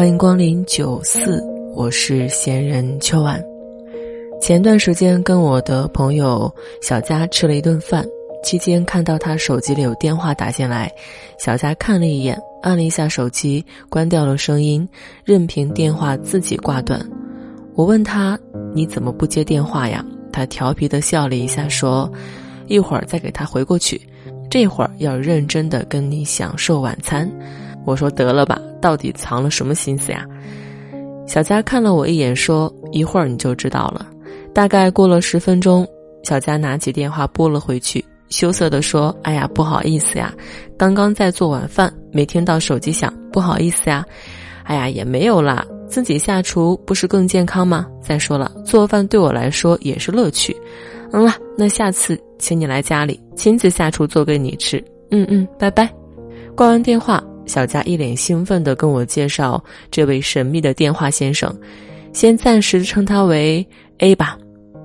欢迎光临九四，我是闲人秋晚。前段时间跟我的朋友小佳吃了一顿饭，期间看到他手机里有电话打进来，小佳看了一眼，按了一下手机，关掉了声音，任凭电话自己挂断。我问他：“你怎么不接电话呀？”他调皮的笑了一下，说。一会儿再给他回过去，这会儿要认真的跟你享受晚餐。我说得了吧，到底藏了什么心思呀？小佳看了我一眼，说：“一会儿你就知道了。”大概过了十分钟，小佳拿起电话拨了回去，羞涩的说：“哎呀，不好意思呀，刚刚在做晚饭，没听到手机响，不好意思呀。哎呀，也没有啦，自己下厨不是更健康吗？再说了，做饭对我来说也是乐趣。嗯了，那下次。”请你来家里，亲自下厨做给你吃。嗯嗯，拜拜。挂完电话，小佳一脸兴奋地跟我介绍这位神秘的电话先生，先暂时称他为 A 吧。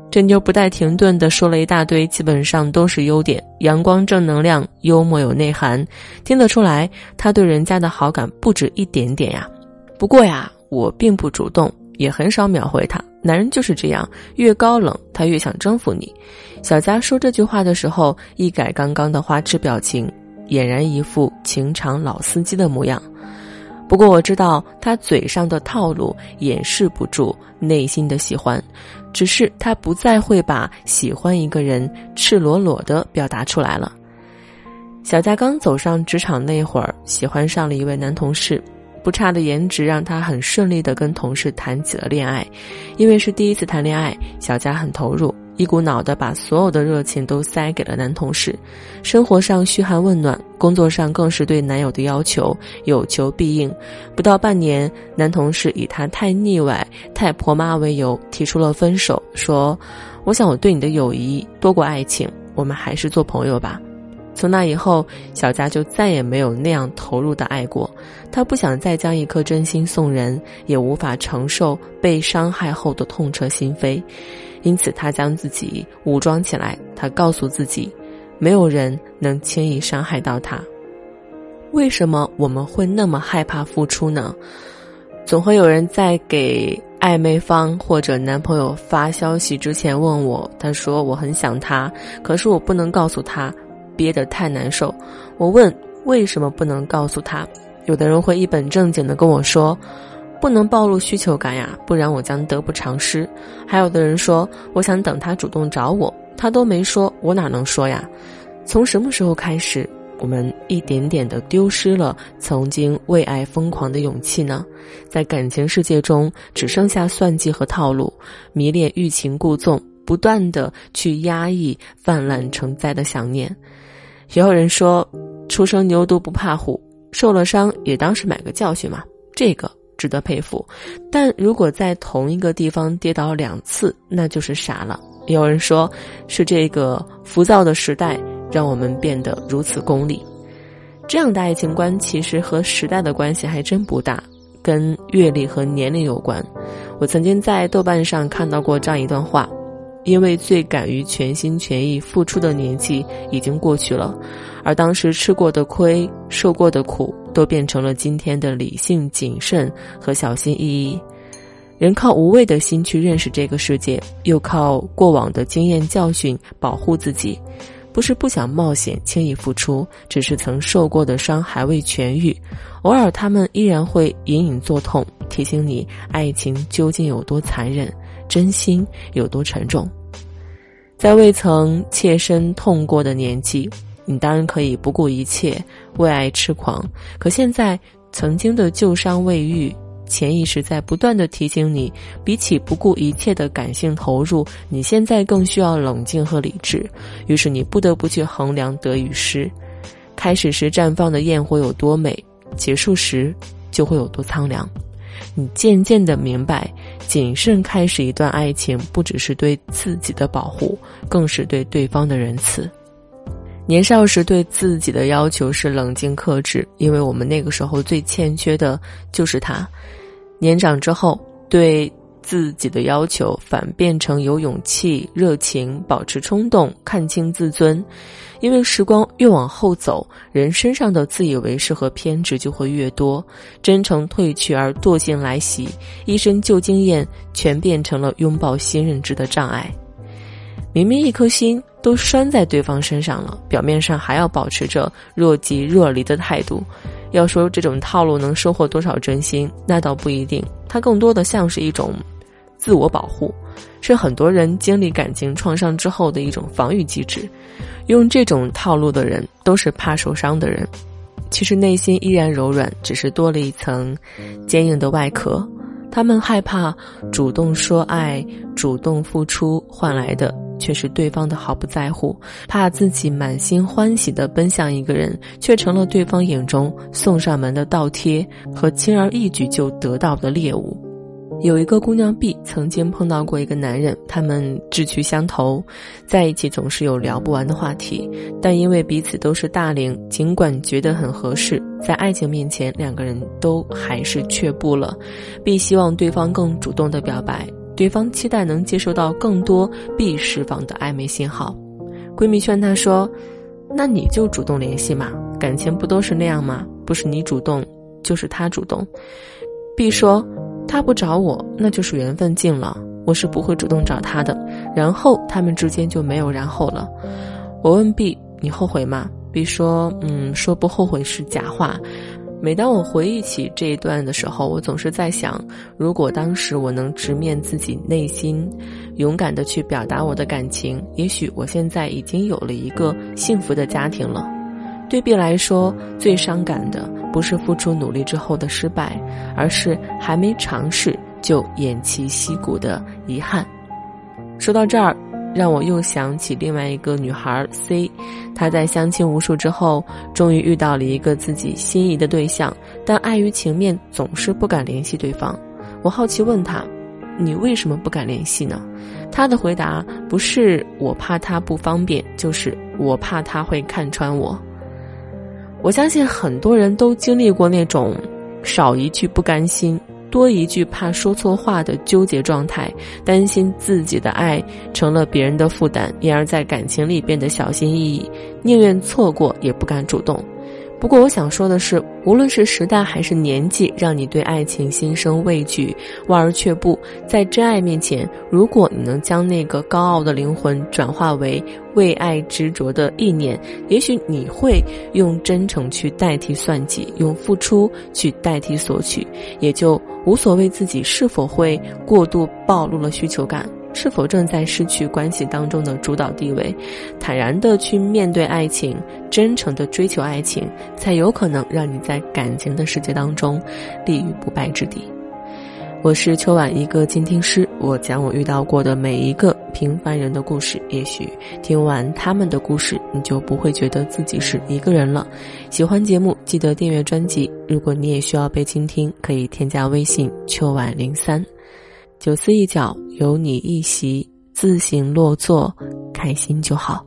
这妞不带停顿地说了一大堆，基本上都是优点：阳光、正能量、幽默、有内涵。听得出来，他对人家的好感不止一点点呀。不过呀，我并不主动。也很少秒回他，男人就是这样，越高冷他越想征服你。小佳说这句话的时候，一改刚刚的花痴表情，俨然一副情场老司机的模样。不过我知道他嘴上的套路掩饰不住内心的喜欢，只是他不再会把喜欢一个人赤裸裸的表达出来了。小佳刚走上职场那会儿，喜欢上了一位男同事。不差的颜值让他很顺利的跟同事谈起了恋爱，因为是第一次谈恋爱，小佳很投入，一股脑的把所有的热情都塞给了男同事，生活上嘘寒问暖，工作上更是对男友的要求有求必应。不到半年，男同事以他太腻歪、太婆妈为由提出了分手，说：“我想我对你的友谊多过爱情，我们还是做朋友吧。”从那以后，小佳就再也没有那样投入的爱过。她不想再将一颗真心送人，也无法承受被伤害后的痛彻心扉，因此他将自己武装起来。他告诉自己，没有人能轻易伤害到他。为什么我们会那么害怕付出呢？总会有人在给暧昧方或者男朋友发消息之前问我，他说我很想他，可是我不能告诉他。憋得太难受，我问为什么不能告诉他？有的人会一本正经的跟我说，不能暴露需求感呀，不然我将得不偿失。还有的人说，我想等他主动找我，他都没说，我哪能说呀？从什么时候开始，我们一点点的丢失了曾经为爱疯狂的勇气呢？在感情世界中，只剩下算计和套路，迷恋欲擒故纵，不断的去压抑泛滥成灾的想念。也有人说，初生牛犊不怕虎，受了伤也当是买个教训嘛，这个值得佩服。但如果在同一个地方跌倒两次，那就是傻了。有人说，是这个浮躁的时代让我们变得如此功利。这样的爱情观其实和时代的关系还真不大，跟阅历和年龄有关。我曾经在豆瓣上看到过这样一段话。因为最敢于全心全意付出的年纪已经过去了，而当时吃过的亏、受过的苦，都变成了今天的理性、谨慎和小心翼翼。人靠无畏的心去认识这个世界，又靠过往的经验教训保护自己。不是不想冒险、轻易付出，只是曾受过的伤还未痊愈。偶尔，他们依然会隐隐作痛，提醒你爱情究竟有多残忍。真心有多沉重，在未曾切身痛过的年纪，你当然可以不顾一切为爱痴狂。可现在，曾经的旧伤未愈，潜意识在不断的提醒你：比起不顾一切的感性投入，你现在更需要冷静和理智。于是，你不得不去衡量得与失。开始时绽放的焰火有多美，结束时就会有多苍凉。你渐渐的明白，谨慎开始一段爱情，不只是对自己的保护，更是对对方的仁慈。年少时对自己的要求是冷静克制，因为我们那个时候最欠缺的就是他。年长之后，对自己的要求反变成有勇气、热情、保持冲动、看清自尊。因为时光越往后走，人身上的自以为是和偏执就会越多，真诚褪去而惰性来袭，一身旧经验全变成了拥抱新认知的障碍。明明一颗心都拴在对方身上了，表面上还要保持着若即若离的态度。要说这种套路能收获多少真心，那倒不一定。它更多的像是一种自我保护，是很多人经历感情创伤之后的一种防御机制。用这种套路的人，都是怕受伤的人。其实内心依然柔软，只是多了一层坚硬的外壳。他们害怕主动说爱、主动付出换来的。却是对方的毫不在乎，怕自己满心欢喜的奔向一个人，却成了对方眼中送上门的倒贴和轻而易举就得到的猎物。有一个姑娘 B 曾经碰到过一个男人，他们志趣相投，在一起总是有聊不完的话题，但因为彼此都是大龄，尽管觉得很合适，在爱情面前，两个人都还是却步了。B 希望对方更主动的表白。对方期待能接收到更多必释放的暧昧信号，闺蜜劝她说：“那你就主动联系嘛，感情不都是那样吗？不是你主动，就是他主动。”B 说：“他不找我，那就是缘分尽了，我是不会主动找他的。”然后他们之间就没有然后了。我问 B：“ 你后悔吗？”B 说：“嗯，说不后悔是假话。”每当我回忆起这一段的时候，我总是在想，如果当时我能直面自己内心，勇敢的去表达我的感情，也许我现在已经有了一个幸福的家庭了。对比来说，最伤感的不是付出努力之后的失败，而是还没尝试就偃旗息鼓的遗憾。说到这儿。让我又想起另外一个女孩 C，她在相亲无数之后，终于遇到了一个自己心仪的对象，但碍于情面，总是不敢联系对方。我好奇问她：“你为什么不敢联系呢？”她的回答不是“我怕他不方便”，就是“我怕他会看穿我”。我相信很多人都经历过那种少一句不甘心。多一句怕说错话的纠结状态，担心自己的爱成了别人的负担，因而在感情里变得小心翼翼，宁愿错过也不敢主动。不过我想说的是，无论是时代还是年纪，让你对爱情心生畏惧、望而却步，在真爱面前，如果你能将那个高傲的灵魂转化为为爱执着的意念，也许你会用真诚去代替算计，用付出去代替索取，也就无所谓自己是否会过度暴露了需求感。是否正在失去关系当中的主导地位？坦然的去面对爱情，真诚的追求爱情，才有可能让你在感情的世界当中立于不败之地。我是秋晚一个倾听师，我讲我遇到过的每一个平凡人的故事。也许听完他们的故事，你就不会觉得自己是一个人了。喜欢节目，记得订阅专辑。如果你也需要被倾听，可以添加微信秋晚零三。九思一角，有你一席，自行落座，开心就好。